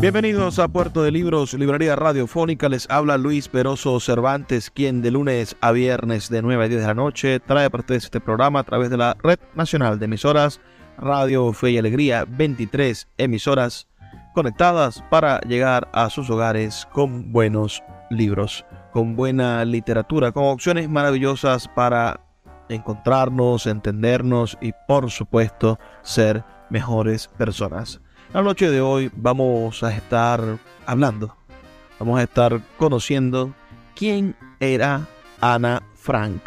Bienvenidos a Puerto de Libros, Librería Radiofónica. Les habla Luis Peroso Cervantes, quien de lunes a viernes de 9 a 10 de la noche trae para ustedes este programa a través de la Red Nacional de Emisoras Radio Fe y Alegría, 23 emisoras conectadas para llegar a sus hogares con buenos libros, con buena literatura, con opciones maravillosas para encontrarnos, entendernos y por supuesto ser mejores personas. La noche de hoy vamos a estar hablando, vamos a estar conociendo quién era Ana Frank,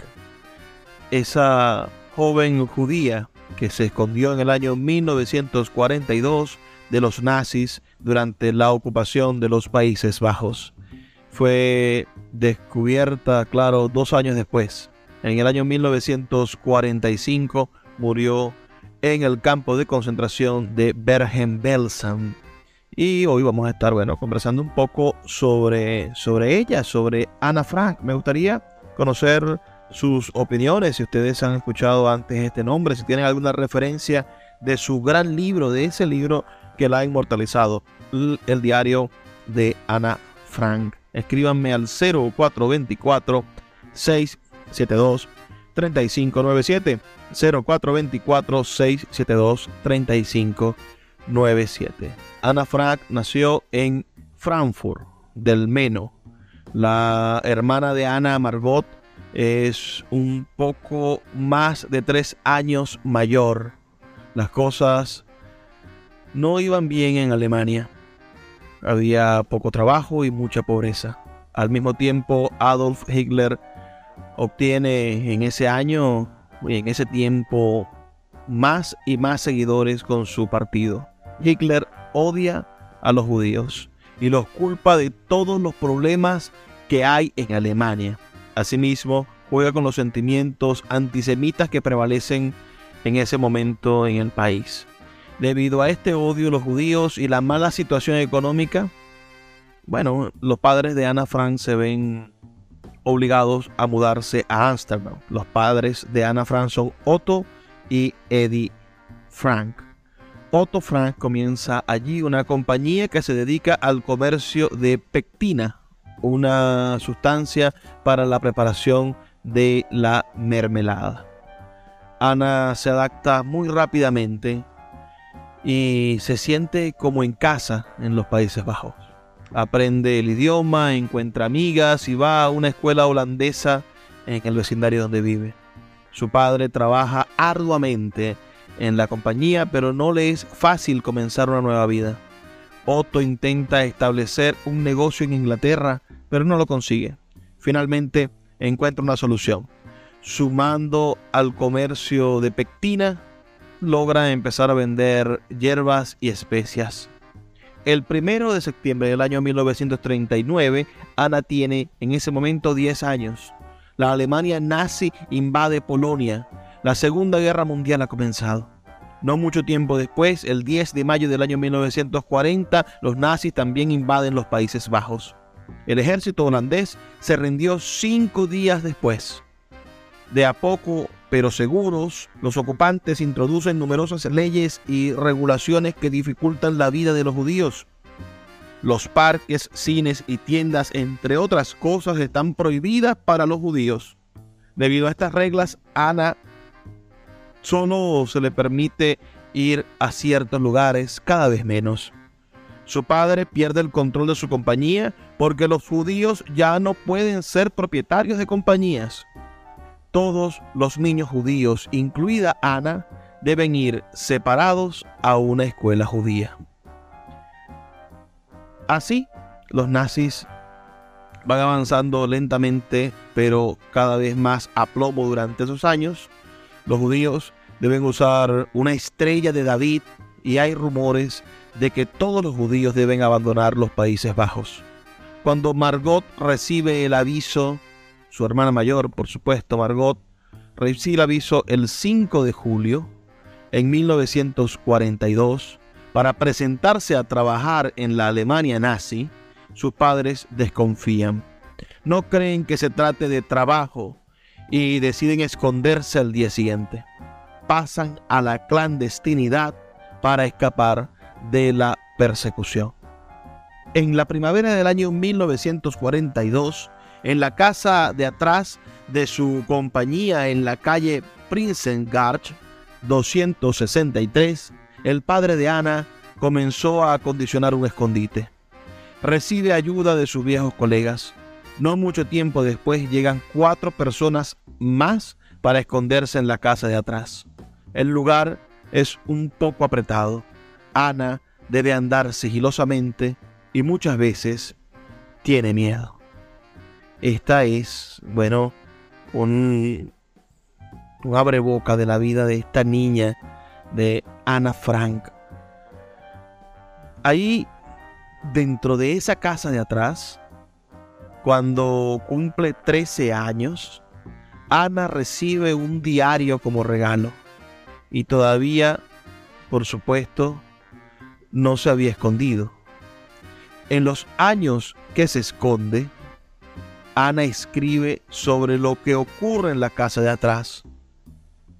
esa joven judía que se escondió en el año 1942 de los nazis durante la ocupación de los Países Bajos. Fue descubierta, claro, dos años después. En el año 1945 murió en el campo de concentración de Bergen-Belsen. Y hoy vamos a estar, bueno, conversando un poco sobre, sobre ella, sobre Ana Frank. Me gustaría conocer sus opiniones, si ustedes han escuchado antes este nombre, si tienen alguna referencia de su gran libro, de ese libro que la ha inmortalizado, el diario de Ana Frank. Escríbanme al 0424 672 3597 0424 672 3597. Ana Frank nació en Frankfurt del Meno. La hermana de Ana Margot es un poco más de tres años mayor. Las cosas no iban bien en Alemania. Había poco trabajo y mucha pobreza. Al mismo tiempo, Adolf Hitler obtiene en ese año y en ese tiempo más y más seguidores con su partido. Hitler odia a los judíos y los culpa de todos los problemas que hay en Alemania. Asimismo, juega con los sentimientos antisemitas que prevalecen en ese momento en el país. Debido a este odio, los judíos y la mala situación económica, bueno, los padres de Ana Frank se ven obligados a mudarse a Ámsterdam. Los padres de Ana Frank son Otto y Eddie Frank. Otto Frank comienza allí una compañía que se dedica al comercio de pectina, una sustancia para la preparación de la mermelada. Ana se adapta muy rápidamente y se siente como en casa en los Países Bajos. Aprende el idioma, encuentra amigas y va a una escuela holandesa en el vecindario donde vive. Su padre trabaja arduamente en la compañía, pero no le es fácil comenzar una nueva vida. Otto intenta establecer un negocio en Inglaterra, pero no lo consigue. Finalmente encuentra una solución. Sumando al comercio de pectina, logra empezar a vender hierbas y especias. El primero de septiembre del año 1939, Ana tiene en ese momento 10 años. La Alemania nazi invade Polonia. La Segunda Guerra Mundial ha comenzado. No mucho tiempo después, el 10 de mayo del año 1940, los nazis también invaden los Países Bajos. El ejército holandés se rindió cinco días después. De a poco, pero seguros, los ocupantes introducen numerosas leyes y regulaciones que dificultan la vida de los judíos. Los parques, cines y tiendas, entre otras cosas, están prohibidas para los judíos. Debido a estas reglas, Ana solo se le permite ir a ciertos lugares cada vez menos. Su padre pierde el control de su compañía porque los judíos ya no pueden ser propietarios de compañías. Todos los niños judíos, incluida Ana, deben ir separados a una escuela judía. Así, los nazis van avanzando lentamente, pero cada vez más a plomo durante esos años. Los judíos deben usar una estrella de David y hay rumores de que todos los judíos deben abandonar los Países Bajos. Cuando Margot recibe el aviso, su hermana mayor, por supuesto, Margot, recibe el aviso el 5 de julio en 1942 para presentarse a trabajar en la Alemania nazi, sus padres desconfían. No creen que se trate de trabajo y deciden esconderse al día siguiente. Pasan a la clandestinidad para escapar de la persecución. En la primavera del año 1942, en la casa de atrás de su compañía en la calle Prinsengarch 263, el padre de Ana comenzó a acondicionar un escondite. Recibe ayuda de sus viejos colegas. No mucho tiempo después llegan cuatro personas más para esconderse en la casa de atrás. El lugar es un poco apretado. Ana debe andar sigilosamente y muchas veces tiene miedo. Esta es, bueno, un, un abre boca de la vida de esta niña, de Ana Frank. Ahí, dentro de esa casa de atrás, cuando cumple 13 años, Ana recibe un diario como regalo y todavía, por supuesto, no se había escondido. En los años que se esconde, Ana escribe sobre lo que ocurre en la casa de atrás,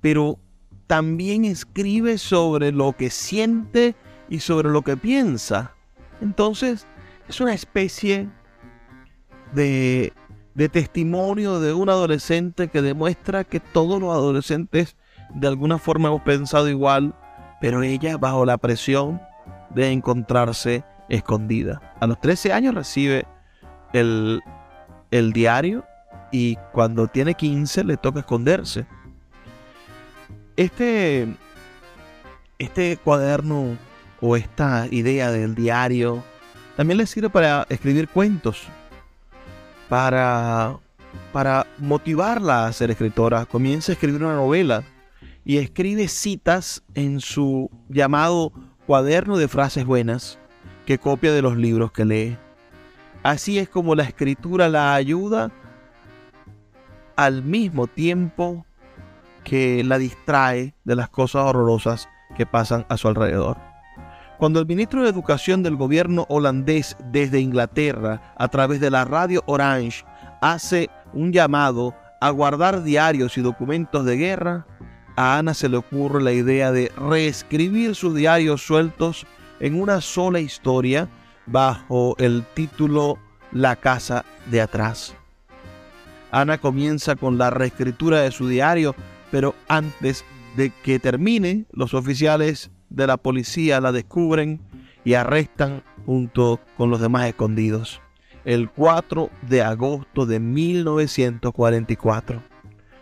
pero también escribe sobre lo que siente y sobre lo que piensa. Entonces, es una especie de, testimonio de un adolescente que demuestra que todos los adolescentes de alguna forma hemos pensado igual, pero ella bajo la presión de encontrarse escondida. A los 13 años recibe el, el diario y cuando tiene 15 le toca esconderse. Este, este cuaderno o esta idea del diario también le sirve para escribir cuentos, para, para motivarla a ser escritora. Comienza a escribir una novela y escribe citas en su llamado cuaderno de frases buenas que copia de los libros que lee. Así es como la escritura la ayuda al mismo tiempo que la distrae de las cosas horrorosas que pasan a su alrededor. Cuando el ministro de Educación del gobierno holandés desde Inglaterra, a través de la radio Orange, hace un llamado a guardar diarios y documentos de guerra, a Ana se le ocurre la idea de reescribir sus diarios sueltos en una sola historia bajo el título La casa de atrás. Ana comienza con la reescritura de su diario, pero antes de que termine, los oficiales de la policía la descubren y arrestan junto con los demás escondidos el 4 de agosto de 1944.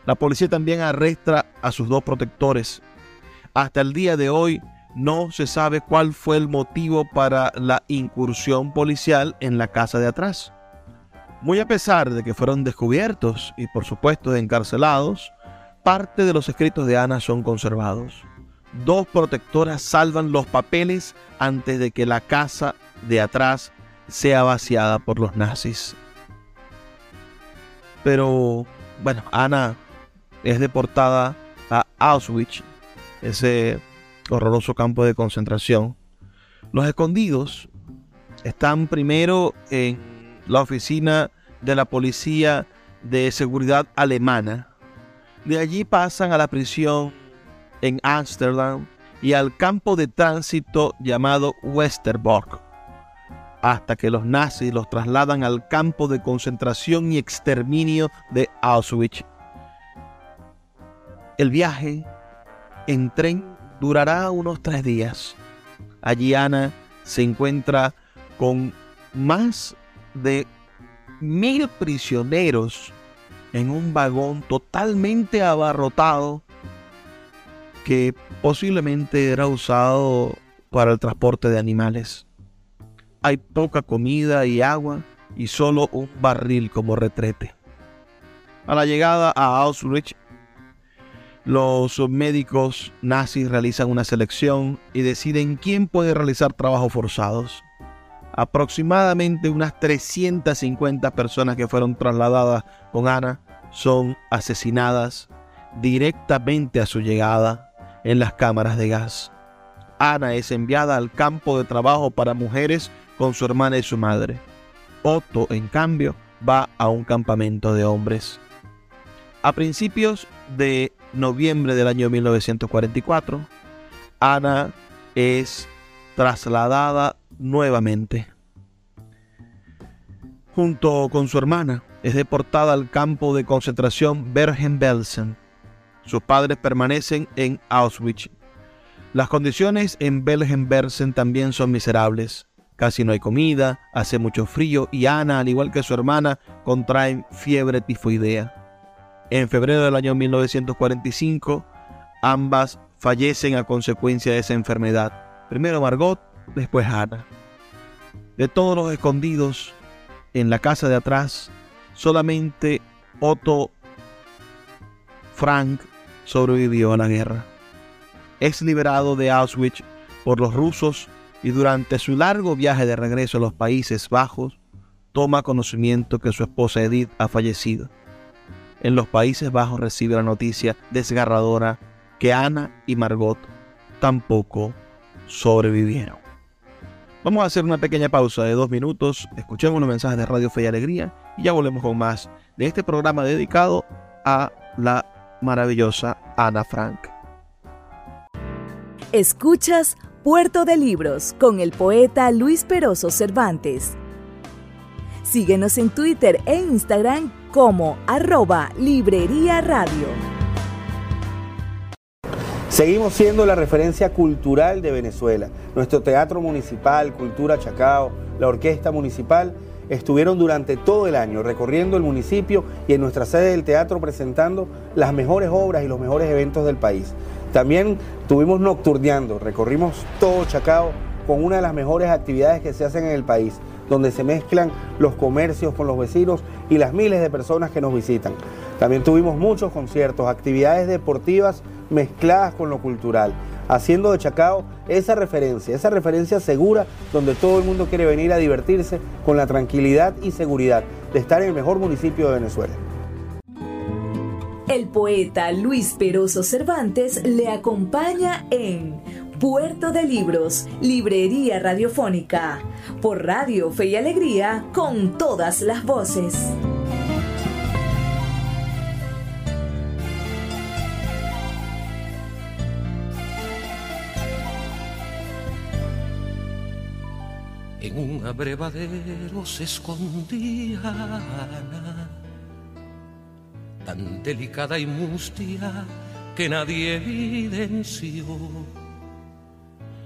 La policía también arresta a sus dos protectores. Hasta el día de hoy no se sabe cuál fue el motivo para la incursión policial en la casa de atrás. Muy a pesar de que fueron descubiertos y por supuesto encarcelados, parte de los escritos de Ana son conservados. Dos protectoras salvan los papeles antes de que la casa de atrás sea vaciada por los nazis. Pero, bueno, Ana es deportada a Auschwitz, ese horroroso campo de concentración. Los escondidos están primero en la oficina de la policía de seguridad alemana. De allí pasan a la prisión en Ámsterdam y al campo de tránsito llamado Westerbork, hasta que los nazis los trasladan al campo de concentración y exterminio de Auschwitz. El viaje en tren durará unos tres días. Allí Ana se encuentra con más de mil prisioneros en un vagón totalmente abarrotado que posiblemente era usado para el transporte de animales. Hay poca comida y agua y solo un barril como retrete. A la llegada a Auschwitz, los médicos nazis realizan una selección y deciden quién puede realizar trabajos forzados aproximadamente unas 350 personas que fueron trasladadas con Ana son asesinadas directamente a su llegada en las cámaras de gas. Ana es enviada al campo de trabajo para mujeres con su hermana y su madre. Otto, en cambio, va a un campamento de hombres. A principios de noviembre del año 1944, Ana es trasladada nuevamente. Junto con su hermana, es deportada al campo de concentración Bergen-Belsen. Sus padres permanecen en Auschwitz. Las condiciones en Bergen-Belsen también son miserables. Casi no hay comida, hace mucho frío y Ana, al igual que su hermana, contraen fiebre tifoidea. En febrero del año 1945, ambas fallecen a consecuencia de esa enfermedad. Primero Margot después Ana. De todos los escondidos en la casa de atrás, solamente Otto Frank sobrevivió a la guerra. Es liberado de Auschwitz por los rusos y durante su largo viaje de regreso a los Países Bajos, toma conocimiento que su esposa Edith ha fallecido. En los Países Bajos recibe la noticia desgarradora que Ana y Margot tampoco sobrevivieron. Vamos a hacer una pequeña pausa de dos minutos, escuchemos los mensajes de Radio Fe y Alegría y ya volvemos con más de este programa dedicado a la maravillosa Ana Frank. Escuchas Puerto de Libros con el poeta Luis Peroso Cervantes. Síguenos en Twitter e Instagram como arroba Librería Radio. Seguimos siendo la referencia cultural de Venezuela. Nuestro teatro municipal, Cultura Chacao, la orquesta municipal estuvieron durante todo el año recorriendo el municipio y en nuestra sede del teatro presentando las mejores obras y los mejores eventos del país. También tuvimos nocturneando, recorrimos todo Chacao con una de las mejores actividades que se hacen en el país, donde se mezclan los comercios con los vecinos y las miles de personas que nos visitan. También tuvimos muchos conciertos, actividades deportivas mezcladas con lo cultural, haciendo de Chacao esa referencia, esa referencia segura donde todo el mundo quiere venir a divertirse con la tranquilidad y seguridad de estar en el mejor municipio de Venezuela. El poeta Luis Peroso Cervantes le acompaña en Puerto de Libros, Librería Radiofónica, por Radio Fe y Alegría, con todas las voces. En un abrevadero se escondía Ana, tan delicada y mustia que nadie evidenció.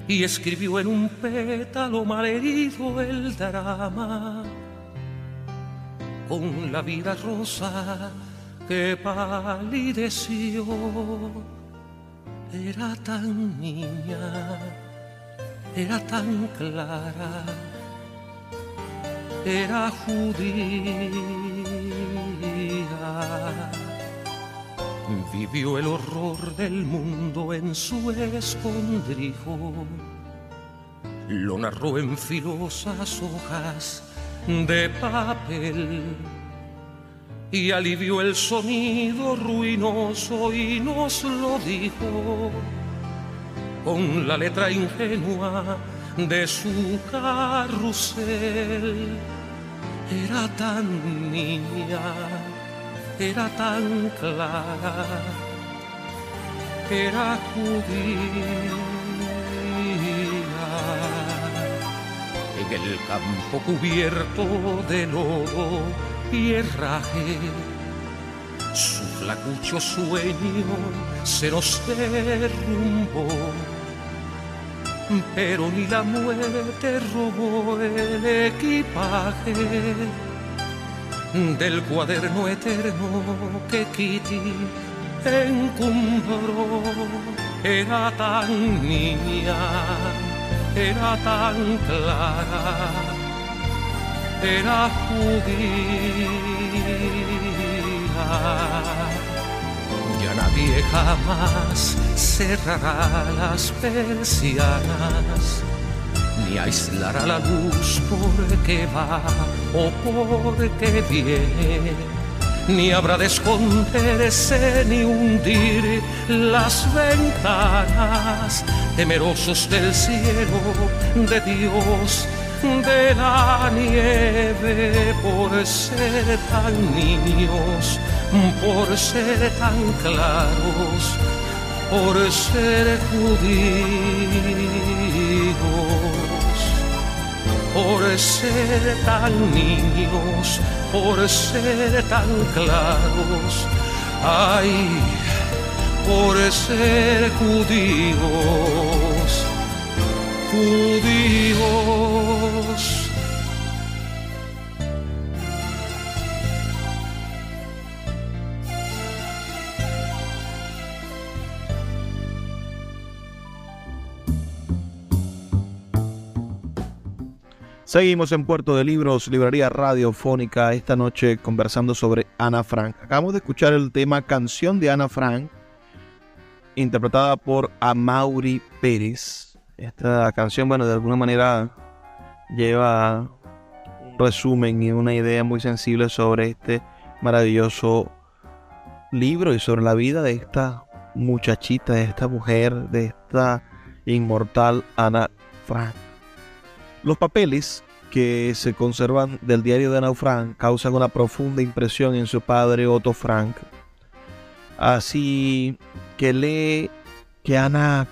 Y escribió en un pétalo malherido el drama, con la vida rosa que palideció. Era tan niña era tan clara, era judía. Vivió el horror del mundo en su escondrijo, lo narró en filosas hojas de papel y alivió el sonido ruinoso y nos lo dijo con la letra ingenua de su carrusel. Era tan niña, era tan clara, era judía. En el campo cubierto de lodo y herraje, su flacucho sueño se nos derrumbó. Pero ni la muerte robó el equipaje del cuaderno eterno que Kitty encumbró. Era tan niña, era tan clara, era judía. Ya nadie jamás cerrará las persianas ni aislará la luz porque va o porque viene, ni habrá de esconderse ni hundir las ventanas, temerosos del cielo de Dios, de la nieve, por ser tan niños, por ser tan claros, por ser judíos por ser tan niños, por ser tan claros, ay, por ser judíos, judíos. Seguimos en Puerto de Libros, librería radiofónica, esta noche conversando sobre Ana Frank. Acabamos de escuchar el tema Canción de Ana Frank, interpretada por Amaury Pérez. Esta canción, bueno, de alguna manera lleva un resumen y una idea muy sensible sobre este maravilloso libro y sobre la vida de esta muchachita, de esta mujer, de esta inmortal Ana Frank. Los papeles que se conservan del diario de Ana Frank causan una profunda impresión en su padre Otto Frank. Así que lee que Ana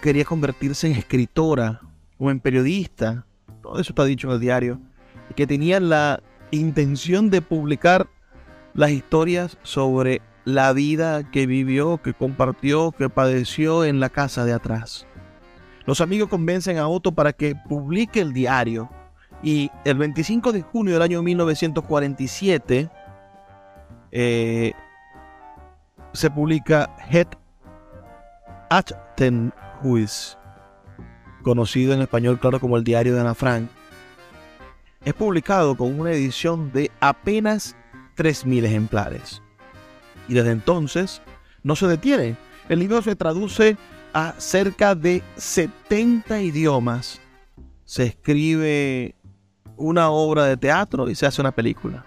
quería convertirse en escritora o en periodista, todo eso está dicho en el diario, y que tenía la intención de publicar las historias sobre la vida que vivió, que compartió, que padeció en la casa de atrás. Los amigos convencen a Otto para que publique el diario y el 25 de junio del año 1947 eh, se publica Het Achtenhuis, conocido en español claro como el diario de Ana Frank. Es publicado con una edición de apenas 3.000 ejemplares. Y desde entonces no se detiene. El libro se traduce a cerca de 70 idiomas. Se escribe una obra de teatro y se hace una película.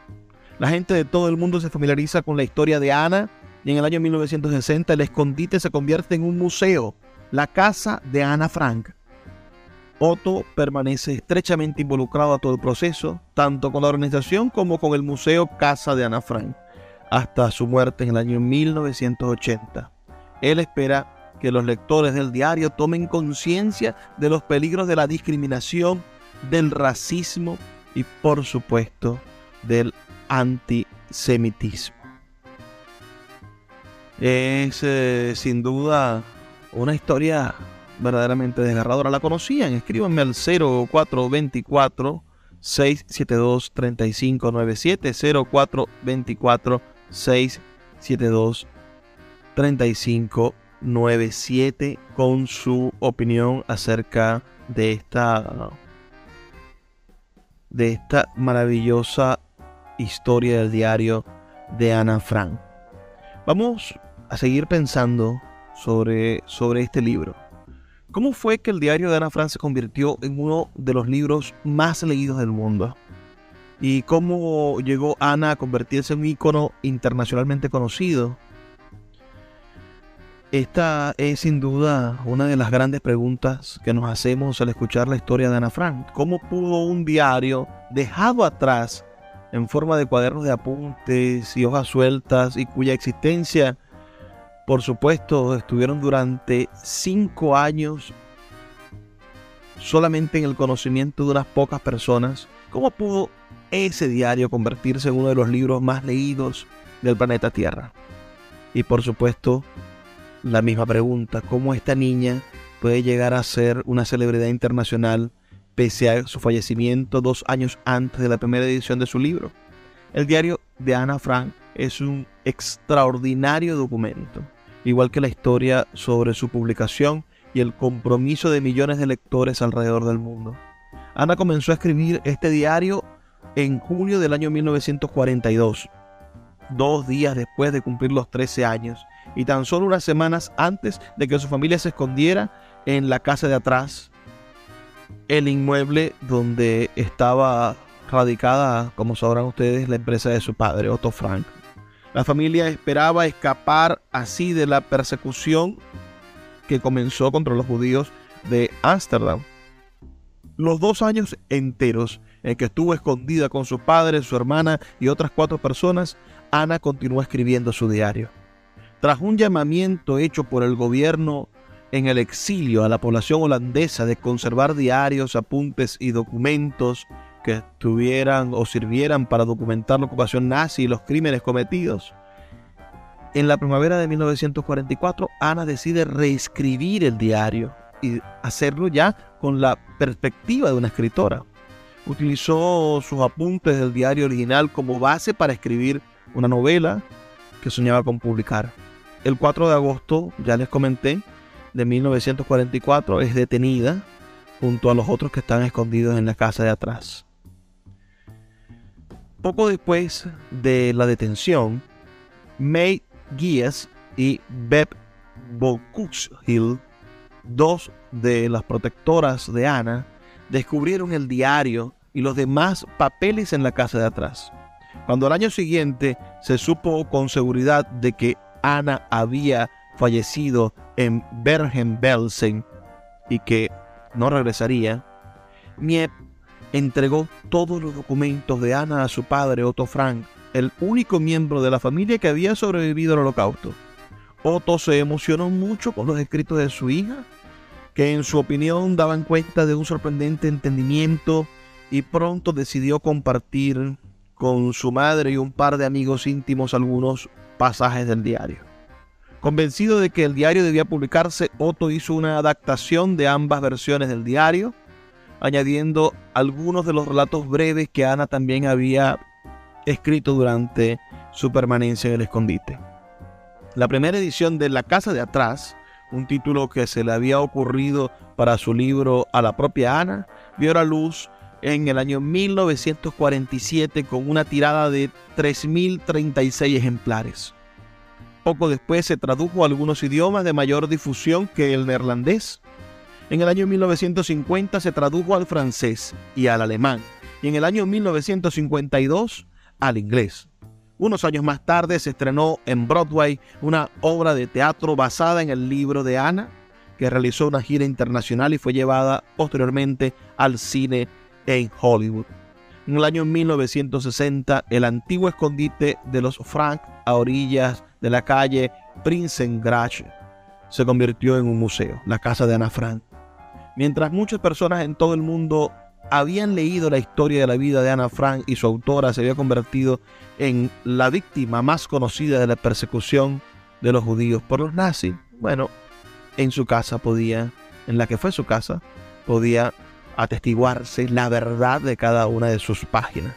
La gente de todo el mundo se familiariza con la historia de Ana y en el año 1960 el escondite se convierte en un museo, la casa de Ana Frank. Otto permanece estrechamente involucrado a todo el proceso, tanto con la organización como con el Museo Casa de Ana Frank, hasta su muerte en el año 1980. Él espera que los lectores del diario tomen conciencia de los peligros de la discriminación, del racismo y por supuesto del antisemitismo. Es eh, sin duda una historia verdaderamente desgarradora. La conocían, escríbanme al 0424 672 3597 0424 672 3597 97 con su opinión acerca de esta de esta maravillosa historia del diario de Ana Frank. Vamos a seguir pensando sobre, sobre este libro. ¿Cómo fue que el diario de Ana Frank se convirtió en uno de los libros más leídos del mundo? ¿Y cómo llegó Ana a convertirse en un icono internacionalmente conocido? Esta es sin duda una de las grandes preguntas que nos hacemos al escuchar la historia de Ana Frank. ¿Cómo pudo un diario dejado atrás en forma de cuadernos de apuntes y hojas sueltas y cuya existencia, por supuesto, estuvieron durante cinco años solamente en el conocimiento de unas pocas personas, ¿cómo pudo ese diario convertirse en uno de los libros más leídos del planeta Tierra? Y por supuesto, la misma pregunta, ¿cómo esta niña puede llegar a ser una celebridad internacional pese a su fallecimiento dos años antes de la primera edición de su libro? El diario de Ana Frank es un extraordinario documento, igual que la historia sobre su publicación y el compromiso de millones de lectores alrededor del mundo. Ana comenzó a escribir este diario en junio del año 1942, dos días después de cumplir los 13 años y tan solo unas semanas antes de que su familia se escondiera en la casa de atrás, el inmueble donde estaba radicada, como sabrán ustedes, la empresa de su padre, Otto Frank. La familia esperaba escapar así de la persecución que comenzó contra los judíos de Ámsterdam. Los dos años enteros en que estuvo escondida con su padre, su hermana y otras cuatro personas, Ana continuó escribiendo su diario. Tras un llamamiento hecho por el gobierno en el exilio a la población holandesa de conservar diarios, apuntes y documentos que estuvieran o sirvieran para documentar la ocupación nazi y los crímenes cometidos, en la primavera de 1944, Ana decide reescribir el diario y hacerlo ya con la perspectiva de una escritora. Utilizó sus apuntes del diario original como base para escribir una novela que soñaba con publicar. El 4 de agosto, ya les comenté, de 1944 es detenida junto a los otros que están escondidos en la casa de atrás. Poco después de la detención, May Guías y Beb Hill, dos de las protectoras de Ana, descubrieron el diario y los demás papeles en la casa de atrás. Cuando al año siguiente se supo con seguridad de que Ana había fallecido en Bergen-Belsen y que no regresaría, Miep entregó todos los documentos de Ana a su padre Otto Frank el único miembro de la familia que había sobrevivido al holocausto. Otto se emocionó mucho con los escritos de su hija, que en su opinión daban cuenta de un sorprendente entendimiento y pronto decidió compartir con su madre y un par de amigos íntimos algunos pasajes del diario. Convencido de que el diario debía publicarse, Otto hizo una adaptación de ambas versiones del diario, añadiendo algunos de los relatos breves que Ana también había escrito durante su permanencia en el escondite. La primera edición de La Casa de Atrás, un título que se le había ocurrido para su libro a la propia Ana, vio la luz en el año 1947 con una tirada de 3.036 ejemplares. Poco después se tradujo a algunos idiomas de mayor difusión que el neerlandés. En el año 1950 se tradujo al francés y al alemán. Y en el año 1952 al inglés. Unos años más tarde se estrenó en Broadway una obra de teatro basada en el libro de Ana, que realizó una gira internacional y fue llevada posteriormente al cine en Hollywood. En el año 1960, el antiguo escondite de los Frank a orillas de la calle Prinsengracht se convirtió en un museo, la casa de Ana Frank. Mientras muchas personas en todo el mundo habían leído la historia de la vida de Ana Frank y su autora se había convertido en la víctima más conocida de la persecución de los judíos por los nazis. Bueno, en su casa podía, en la que fue su casa, podía atestiguarse la verdad de cada una de sus páginas.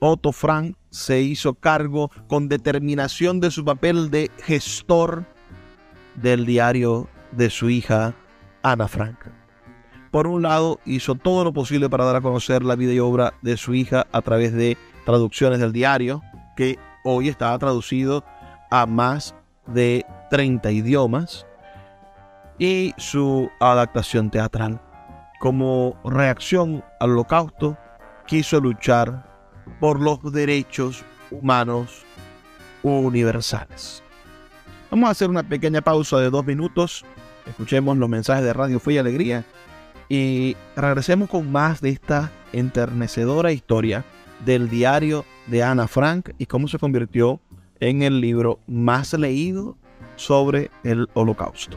Otto Frank se hizo cargo con determinación de su papel de gestor del diario de su hija Ana Frank. Por un lado, hizo todo lo posible para dar a conocer la vida y obra de su hija a través de traducciones del diario, que hoy estaba traducido a más de 30 idiomas, y su adaptación teatral. Como reacción al holocausto, quiso luchar por los derechos humanos universales. Vamos a hacer una pequeña pausa de dos minutos. Escuchemos los mensajes de Radio Fe y Alegría y regresemos con más de esta enternecedora historia del diario de Ana Frank y cómo se convirtió en el libro más leído sobre el holocausto.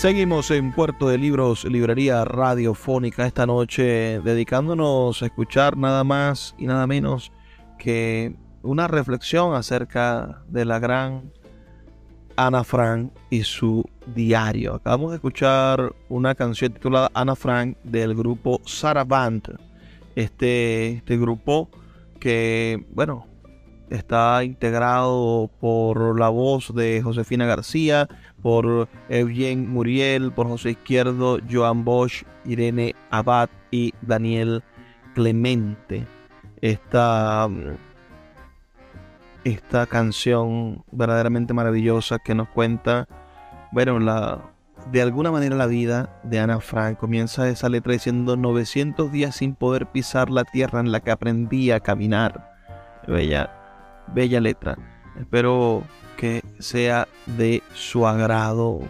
Seguimos en Puerto de Libros, librería radiofónica esta noche, dedicándonos a escuchar nada más y nada menos que una reflexión acerca de la gran Ana Frank y su diario. Acabamos de escuchar una canción titulada Ana Frank del grupo Saraband. Este, este grupo que, bueno, está integrado por la voz de Josefina García, por Eugene Muriel, por José Izquierdo, Joan Bosch, Irene Abad y Daniel Clemente. Esta, esta canción verdaderamente maravillosa que nos cuenta, bueno, la, de alguna manera la vida de Ana Frank comienza esa letra diciendo 900 días sin poder pisar la tierra en la que aprendí a caminar. Bella, bella letra. Espero que sea de su agrado.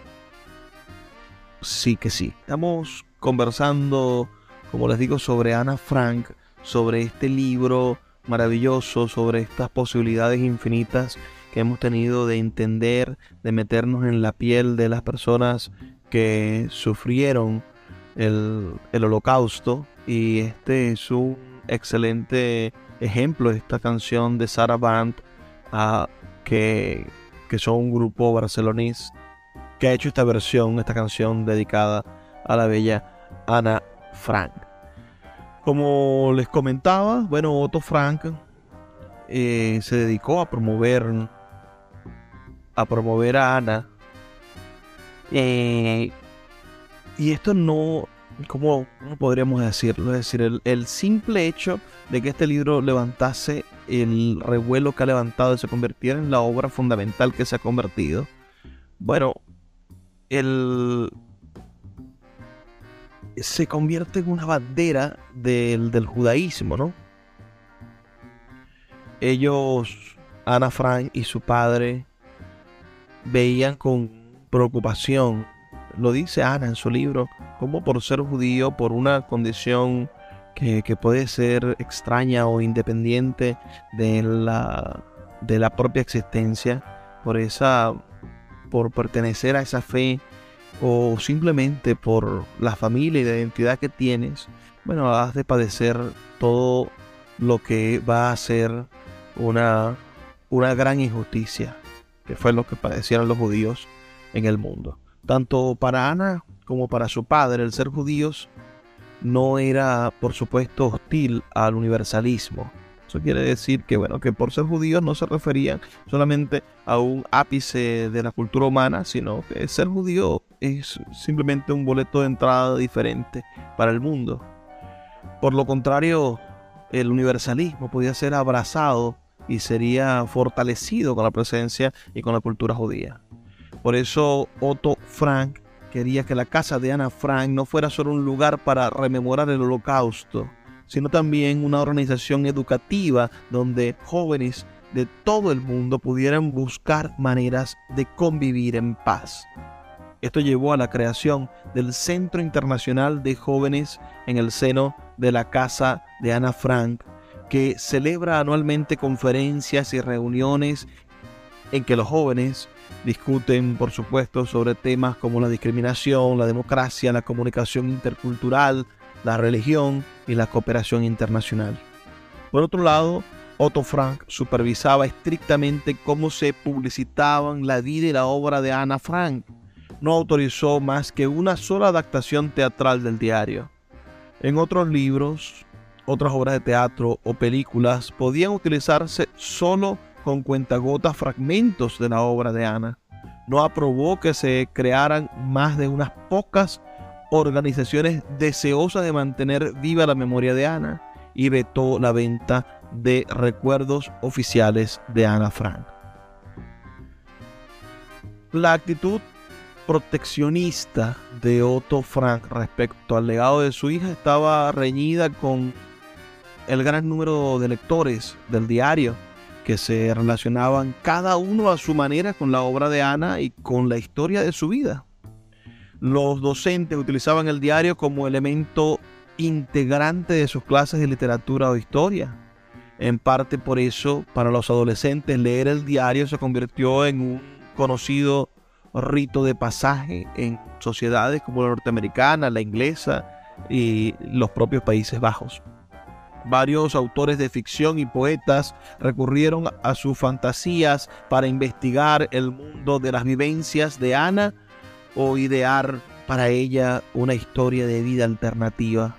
Sí que sí. Estamos conversando, como les digo, sobre Ana Frank, sobre este libro maravilloso, sobre estas posibilidades infinitas que hemos tenido de entender, de meternos en la piel de las personas que sufrieron el, holocausto. Y este es un excelente ejemplo esta canción de Sarah Band, que, que son un grupo barcelonés que ha hecho esta versión, esta canción dedicada a la bella Ana Frank. Como les comentaba, bueno, Otto Frank eh, se dedicó a promover a promover a Ana. Eh, y esto no, ¿cómo, podríamos decirlo? Es decir, el, el, simple hecho de que este libro levantase el revuelo que ha levantado y se convirtiera en la obra fundamental que se ha convertido. Bueno, el, se convierte en una bandera del, del judaísmo, ¿no? Ellos, Ana Frank y su padre, veían con preocupación, lo dice Ana en su libro, como por ser judío, por una condición que, puede ser extraña o independiente de la, de la propia existencia, por esa por pertenecer a esa fe o simplemente por la familia y la identidad que tienes, bueno, has de padecer todo lo que va a ser una, una gran injusticia, que fue lo que padecieron los judíos en el mundo. Tanto para Ana como para su padre, el ser judíos no era, por supuesto, hostil al universalismo. Eso quiere decir que, bueno, que por ser judíos no se referían solamente a un ápice de la cultura humana, sino que ser judío es simplemente un boleto de entrada diferente para el mundo. Por lo contrario, el universalismo podía ser abrazado y sería fortalecido con la presencia y con la cultura judía. Por eso Otto Frank quería que la casa de Ana Frank no fuera solo un lugar para rememorar el holocausto, sino también una organización educativa donde jóvenes de todo el mundo pudieran buscar maneras de convivir en paz. Esto llevó a la creación del Centro Internacional de Jóvenes en el seno de la Casa de Ana Frank, que celebra anualmente conferencias y reuniones en que los jóvenes discuten, por supuesto, sobre temas como la discriminación, la democracia, la comunicación intercultural, la religión y la cooperación internacional. Por otro lado, Otto Frank supervisaba estrictamente cómo se publicitaban la vida y la obra de Ana Frank. No autorizó más que una sola adaptación teatral del diario. En otros libros, otras obras de teatro o películas podían utilizarse solo con cuentagotas fragmentos de la obra de Ana. No aprobó que se crearan más de unas pocas organizaciones deseosas de mantener viva la memoria de Ana y vetó la venta de recuerdos oficiales de Ana Frank. La actitud proteccionista de Otto Frank respecto al legado de su hija estaba reñida con el gran número de lectores del diario se relacionaban cada uno a su manera con la obra de Ana y con la historia de su vida los docentes utilizaban el diario como elemento integrante de sus clases de literatura o historia. En parte por eso, para los adolescentes, leer el diario se convirtió en un conocido rito de pasaje en sociedades como la norteamericana, la inglesa y los propios Países Bajos. Varios autores de ficción y poetas recurrieron a sus fantasías para investigar el mundo de las vivencias de Ana o idear para ella una historia de vida alternativa.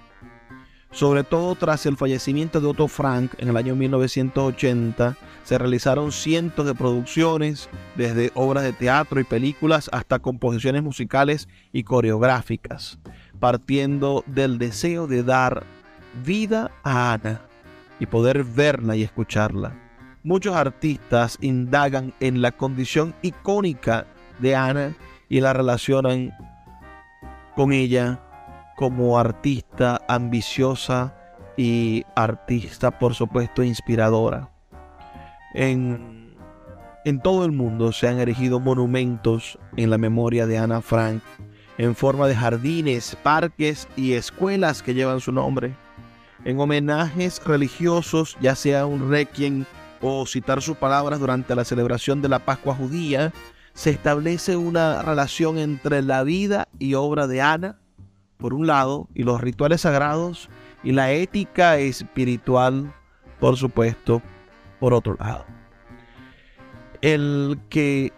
Sobre todo tras el fallecimiento de Otto Frank en el año 1980, se realizaron cientos de producciones, desde obras de teatro y películas hasta composiciones musicales y coreográficas, partiendo del deseo de dar vida a Ana y poder verla y escucharla. Muchos artistas indagan en la condición icónica de Ana y la relacionan con ella como artista ambiciosa y artista, por supuesto, inspiradora. En, en todo el mundo se han erigido monumentos en la memoria de Ana Frank en forma de jardines, parques y escuelas que llevan su nombre. En homenajes religiosos, ya sea un requiem o citar sus palabras durante la celebración de la Pascua judía, se establece una relación entre la vida y obra de Ana, por un lado, y los rituales sagrados y la ética espiritual, por supuesto, por otro lado. El que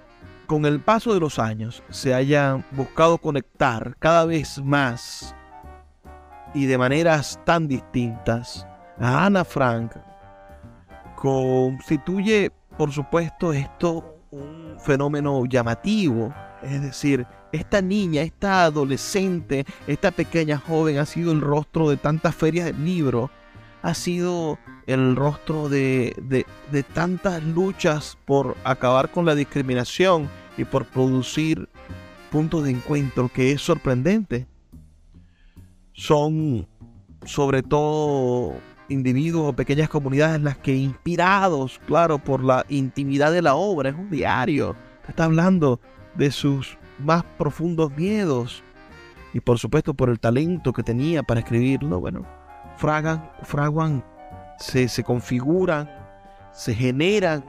con el paso de los años se haya buscado conectar cada vez más y de maneras tan distintas a Ana Frank constituye, por supuesto, esto un fenómeno llamativo. Es decir, esta niña, esta adolescente, esta pequeña joven ha sido el rostro de tantas ferias del libro, ha sido el rostro de, de, de tantas luchas por acabar con la discriminación y por producir puntos de encuentro que es sorprendente. Son sobre todo individuos o pequeñas comunidades las que inspirados, claro, por la intimidad de la obra, es un diario, está hablando de sus más profundos miedos y por supuesto por el talento que tenía para escribirlo, bueno, fragan, fraguan, se, se configuran, se generan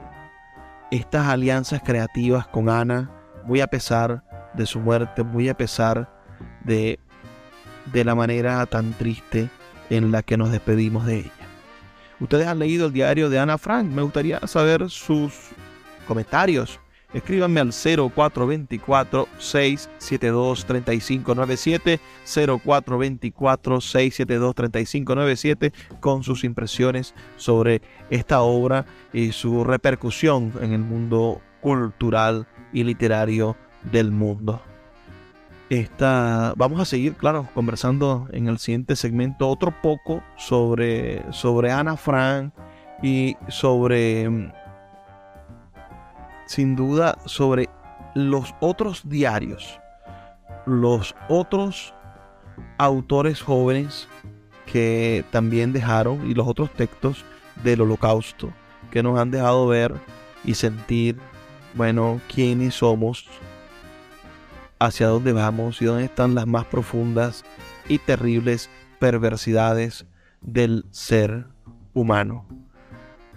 estas alianzas creativas con Ana, muy a pesar de su muerte, muy a pesar de, de la manera tan triste en la que nos despedimos de ella. Ustedes han leído el diario de Ana Frank, me gustaría saber sus comentarios. Escríbanme al 0424-672-3597, 0424-672-3597 con sus impresiones sobre esta obra y su repercusión en el mundo cultural y literario del mundo. Esta, vamos a seguir, claro, conversando en el siguiente segmento otro poco sobre, sobre Ana Frank y sobre, sin duda, sobre los otros diarios, los otros autores jóvenes que también dejaron y los otros textos del holocausto que nos han dejado ver y sentir, bueno, quiénes somos hacia dónde vamos y dónde están las más profundas y terribles perversidades del ser humano.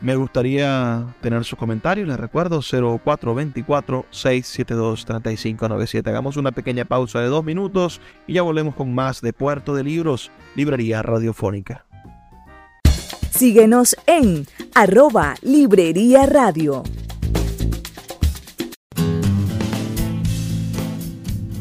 Me gustaría tener sus comentarios. Les recuerdo 0424-672-3597. Hagamos una pequeña pausa de dos minutos y ya volvemos con más de Puerto de Libros, Librería Radiofónica. Síguenos en arroba Librería Radio.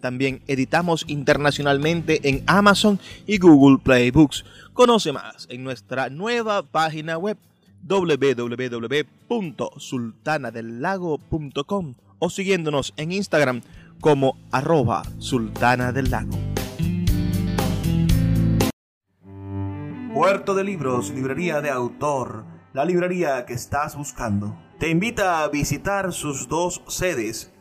también editamos internacionalmente en Amazon y Google Play Books. Conoce más en nuestra nueva página web www.sultanadelago.com o siguiéndonos en Instagram como arroba sultana del lago. Puerto de Libros, librería de autor, la librería que estás buscando. Te invita a visitar sus dos sedes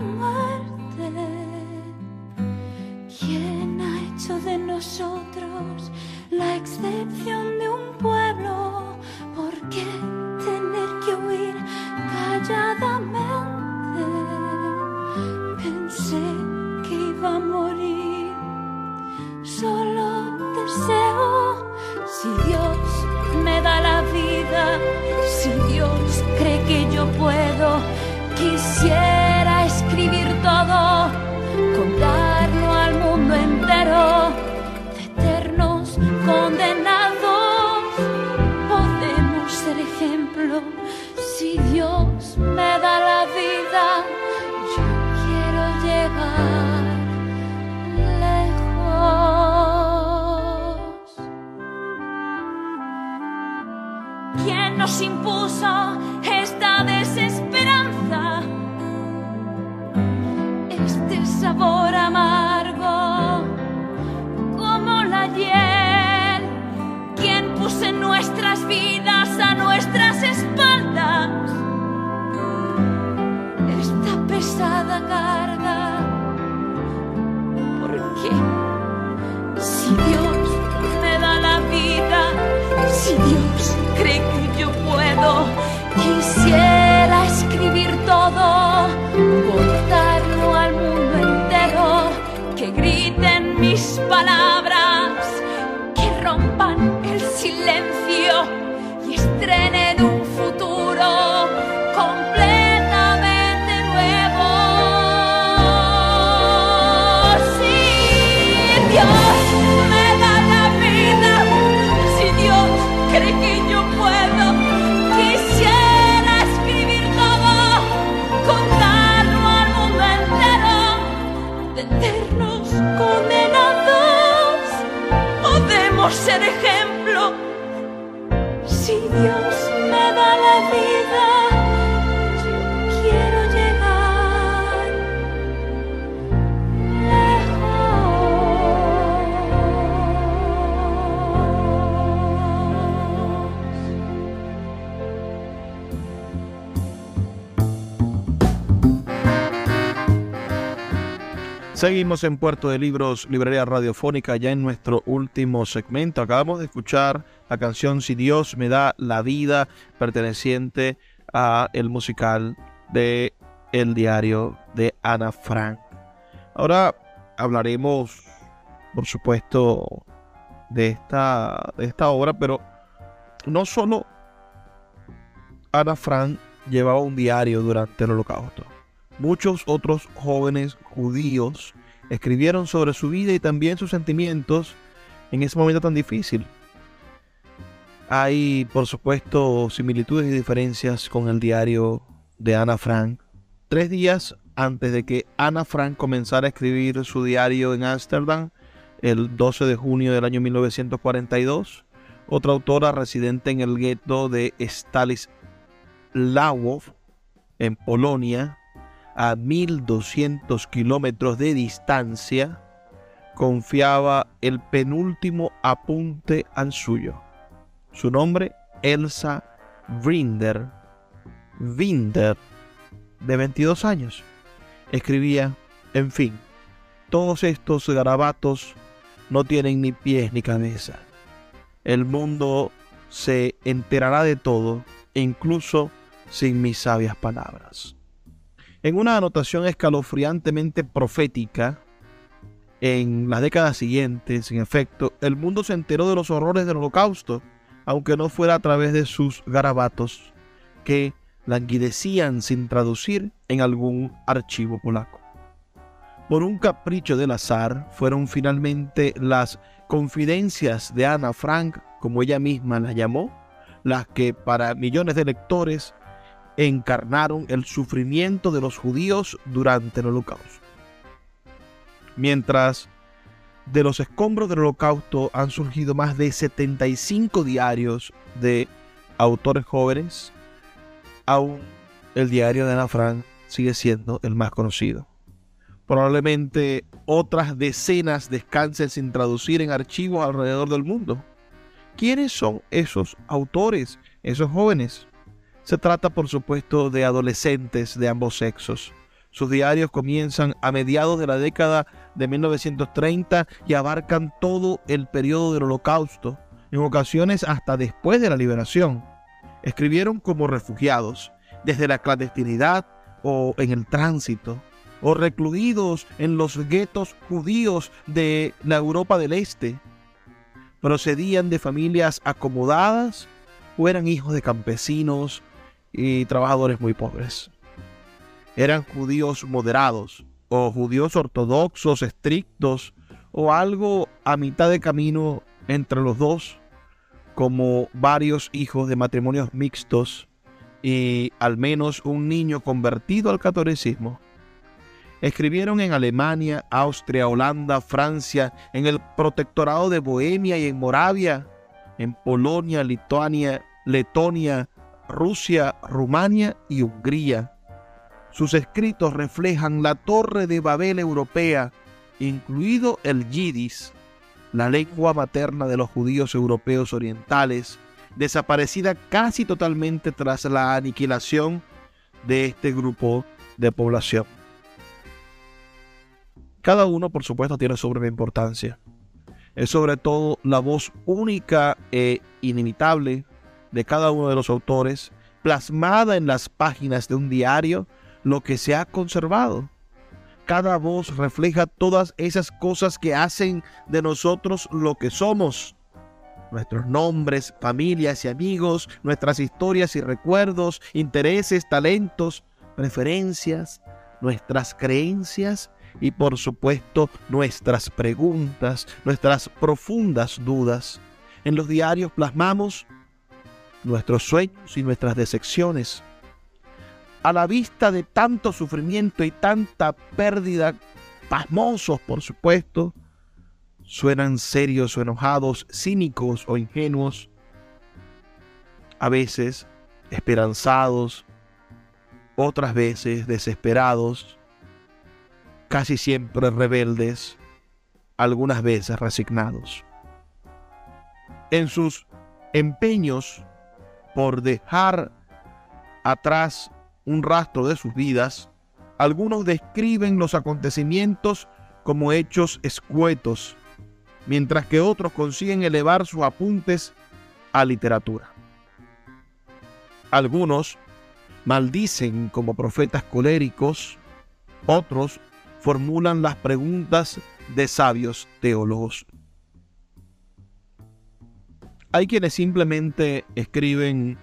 Muerte, ¿quién ha hecho de nosotros la excepción ser ejemplo. Si Dios Seguimos en Puerto de Libros, Librería Radiofónica, ya en nuestro último segmento. Acabamos de escuchar la canción Si Dios me da la vida, perteneciente a el musical de El Diario de Ana Frank. Ahora hablaremos, por supuesto, de esta, de esta obra, pero no solo Ana Frank llevaba un diario durante el holocausto. Muchos otros jóvenes judíos escribieron sobre su vida y también sus sentimientos en ese momento tan difícil. Hay, por supuesto, similitudes y diferencias con el diario de Ana Frank. Tres días antes de que Ana Frank comenzara a escribir su diario en Ámsterdam, el 12 de junio del año 1942, otra autora residente en el gueto de Stanislaw en Polonia, a 1200 kilómetros de distancia, confiaba el penúltimo apunte al suyo. Su nombre, Elsa Vrinder. Winder, de 22 años. Escribía, en fin, todos estos garabatos no tienen ni pies ni cabeza. El mundo se enterará de todo, incluso sin mis sabias palabras. En una anotación escalofriantemente profética, en las décadas siguientes, en efecto, el mundo se enteró de los horrores del holocausto, aunque no fuera a través de sus garabatos, que languidecían sin traducir en algún archivo polaco. Por un capricho del azar, fueron finalmente las confidencias de Ana Frank, como ella misma las llamó, las que para millones de lectores encarnaron el sufrimiento de los judíos durante el holocausto. Mientras de los escombros del holocausto han surgido más de 75 diarios de autores jóvenes, aún el diario de Ana sigue siendo el más conocido. Probablemente otras decenas descansen sin traducir en archivos alrededor del mundo. ¿Quiénes son esos autores, esos jóvenes? Se trata, por supuesto, de adolescentes de ambos sexos. Sus diarios comienzan a mediados de la década de 1930 y abarcan todo el periodo del holocausto, en ocasiones hasta después de la liberación. Escribieron como refugiados, desde la clandestinidad o en el tránsito, o recluidos en los guetos judíos de la Europa del Este. Procedían de familias acomodadas o eran hijos de campesinos y trabajadores muy pobres. Eran judíos moderados o judíos ortodoxos estrictos o algo a mitad de camino entre los dos, como varios hijos de matrimonios mixtos y al menos un niño convertido al catolicismo. Escribieron en Alemania, Austria, Holanda, Francia, en el protectorado de Bohemia y en Moravia, en Polonia, Lituania, Letonia, Rusia, Rumania y Hungría. Sus escritos reflejan la torre de Babel europea, incluido el yidis, la lengua materna de los judíos europeos orientales, desaparecida casi totalmente tras la aniquilación de este grupo de población. Cada uno, por supuesto, tiene su propia importancia. Es sobre todo la voz única e inimitable de cada uno de los autores, plasmada en las páginas de un diario, lo que se ha conservado. Cada voz refleja todas esas cosas que hacen de nosotros lo que somos. Nuestros nombres, familias y amigos, nuestras historias y recuerdos, intereses, talentos, preferencias, nuestras creencias y por supuesto nuestras preguntas, nuestras profundas dudas. En los diarios plasmamos nuestros sueños y nuestras decepciones. A la vista de tanto sufrimiento y tanta pérdida, pasmosos por supuesto, suenan serios o enojados, cínicos o ingenuos, a veces esperanzados, otras veces desesperados, casi siempre rebeldes, algunas veces resignados. En sus empeños por dejar atrás un rastro de sus vidas, algunos describen los acontecimientos como hechos escuetos, mientras que otros consiguen elevar sus apuntes a literatura. Algunos maldicen como profetas coléricos, otros formulan las preguntas de sabios teólogos. Hay quienes simplemente escriben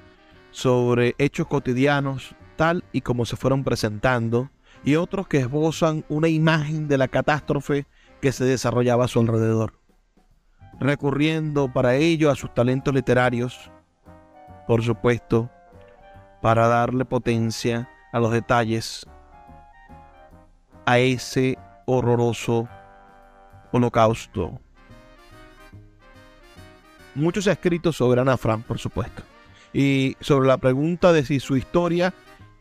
sobre hechos cotidianos tal y como se fueron presentando y otros que esbozan una imagen de la catástrofe que se desarrollaba a su alrededor, recurriendo para ello a sus talentos literarios, por supuesto, para darle potencia a los detalles a ese horroroso holocausto mucho se ha escrito sobre Ana Frank, por supuesto. Y sobre la pregunta de si su historia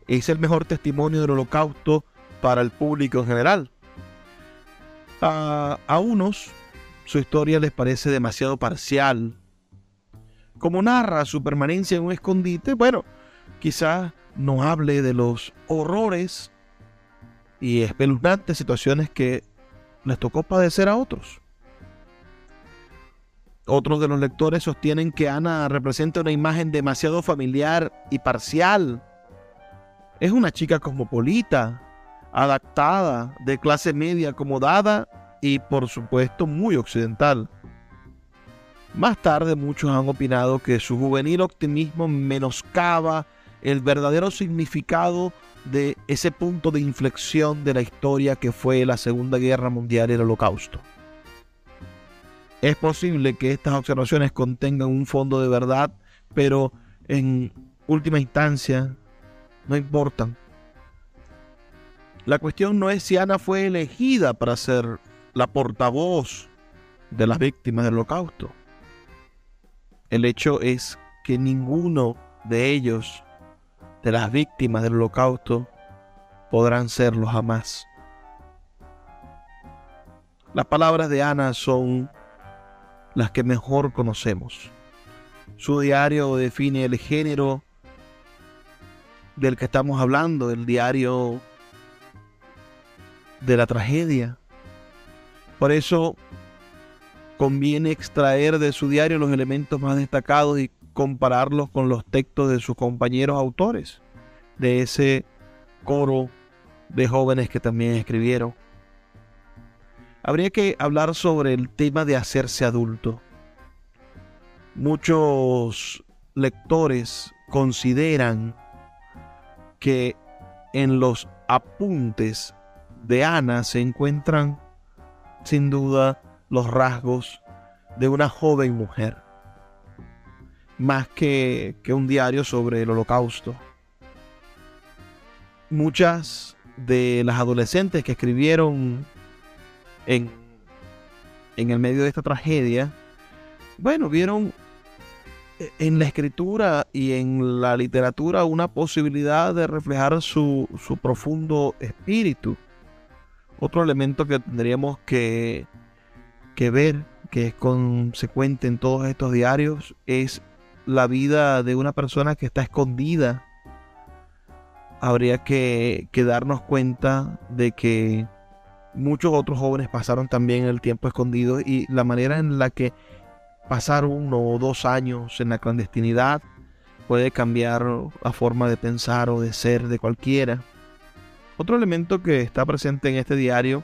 es el mejor testimonio del holocausto para el público en general. A, a unos su historia les parece demasiado parcial. Como narra su permanencia en un escondite, bueno, quizás no hable de los horrores y espeluznantes situaciones que les tocó padecer a otros. Otros de los lectores sostienen que Ana representa una imagen demasiado familiar y parcial. Es una chica cosmopolita, adaptada, de clase media acomodada y por supuesto muy occidental. Más tarde muchos han opinado que su juvenil optimismo menoscaba el verdadero significado de ese punto de inflexión de la historia que fue la Segunda Guerra Mundial y el Holocausto. Es posible que estas observaciones contengan un fondo de verdad, pero en última instancia no importan. La cuestión no es si Ana fue elegida para ser la portavoz de las víctimas del holocausto. El hecho es que ninguno de ellos, de las víctimas del holocausto, podrán serlo jamás. Las palabras de Ana son las que mejor conocemos. Su diario define el género del que estamos hablando, el diario de la tragedia. Por eso conviene extraer de su diario los elementos más destacados y compararlos con los textos de sus compañeros autores, de ese coro de jóvenes que también escribieron. Habría que hablar sobre el tema de hacerse adulto. Muchos lectores consideran que en los apuntes de Ana se encuentran sin duda los rasgos de una joven mujer, más que, que un diario sobre el holocausto. Muchas de las adolescentes que escribieron en, en el medio de esta tragedia, bueno, vieron en la escritura y en la literatura una posibilidad de reflejar su, su profundo espíritu otro elemento que tendríamos que, que ver, que es consecuente en todos estos diarios, es la vida de una persona que está escondida. Habría que, que, darnos cuenta de que muchos otros jóvenes pasaron también el tiempo escondido y la manera en la que pasar uno o dos años en la clandestinidad puede cambiar la forma de pensar o de ser de cualquiera. Otro elemento que está presente en este diario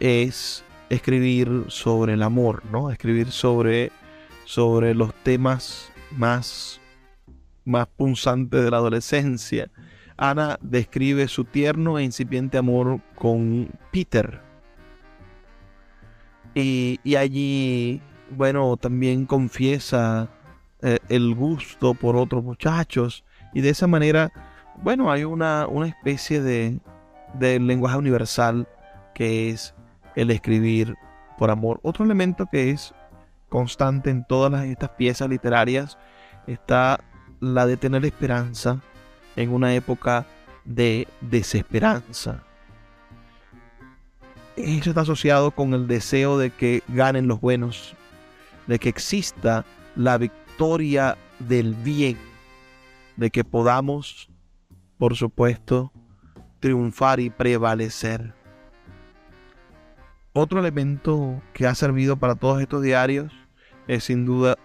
es escribir sobre el amor, ¿no? Escribir sobre, sobre los temas más, más punzantes de la adolescencia. Ana describe su tierno e incipiente amor con Peter. Y, allí, bueno, también confiesa eh, el gusto por otros muchachos. Y de esa manera bueno, hay una, especie de, de lenguaje universal que es el escribir por amor. Otro elemento que es constante en todas estas piezas literarias está la de tener esperanza en una época de desesperanza. Eso está asociado con el deseo de que ganen los buenos, de que exista la victoria del bien, de que podamos por supuesto, triunfar y prevalecer. Otro elemento que ha servido para todos estos diarios es sin duda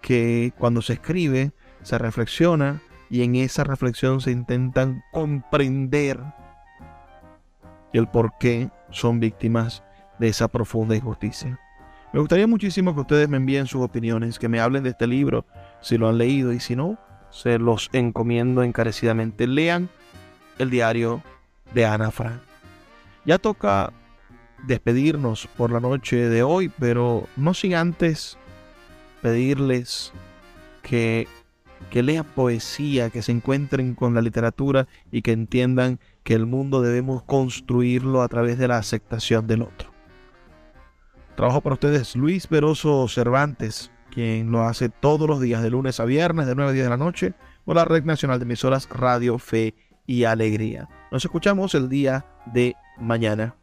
que cuando se escribe, se reflexiona y en esa reflexión se intentan comprender el por qué son víctimas de esa profunda injusticia. Me gustaría muchísimo que ustedes me envíen sus opiniones, que me hablen de este libro, si lo han leído y si no, se los encomiendo encarecidamente. Lean el diario de Ana Frank. Ya toca despedirnos por la noche de hoy, pero no sin antes pedirles que, que lean poesía, que se encuentren con la literatura y que entiendan que el mundo debemos construirlo a través de la aceptación del otro. Trabajo para ustedes Luis Veroso Cervantes, quien lo hace todos los días, de lunes a viernes, de 9 a 10 de la noche, por la Red Nacional de Emisoras Radio Fe y Alegría. Nos escuchamos el día de mañana.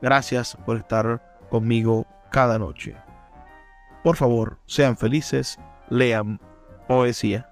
Gracias por estar conmigo cada noche. Por favor, sean felices, lean poesía.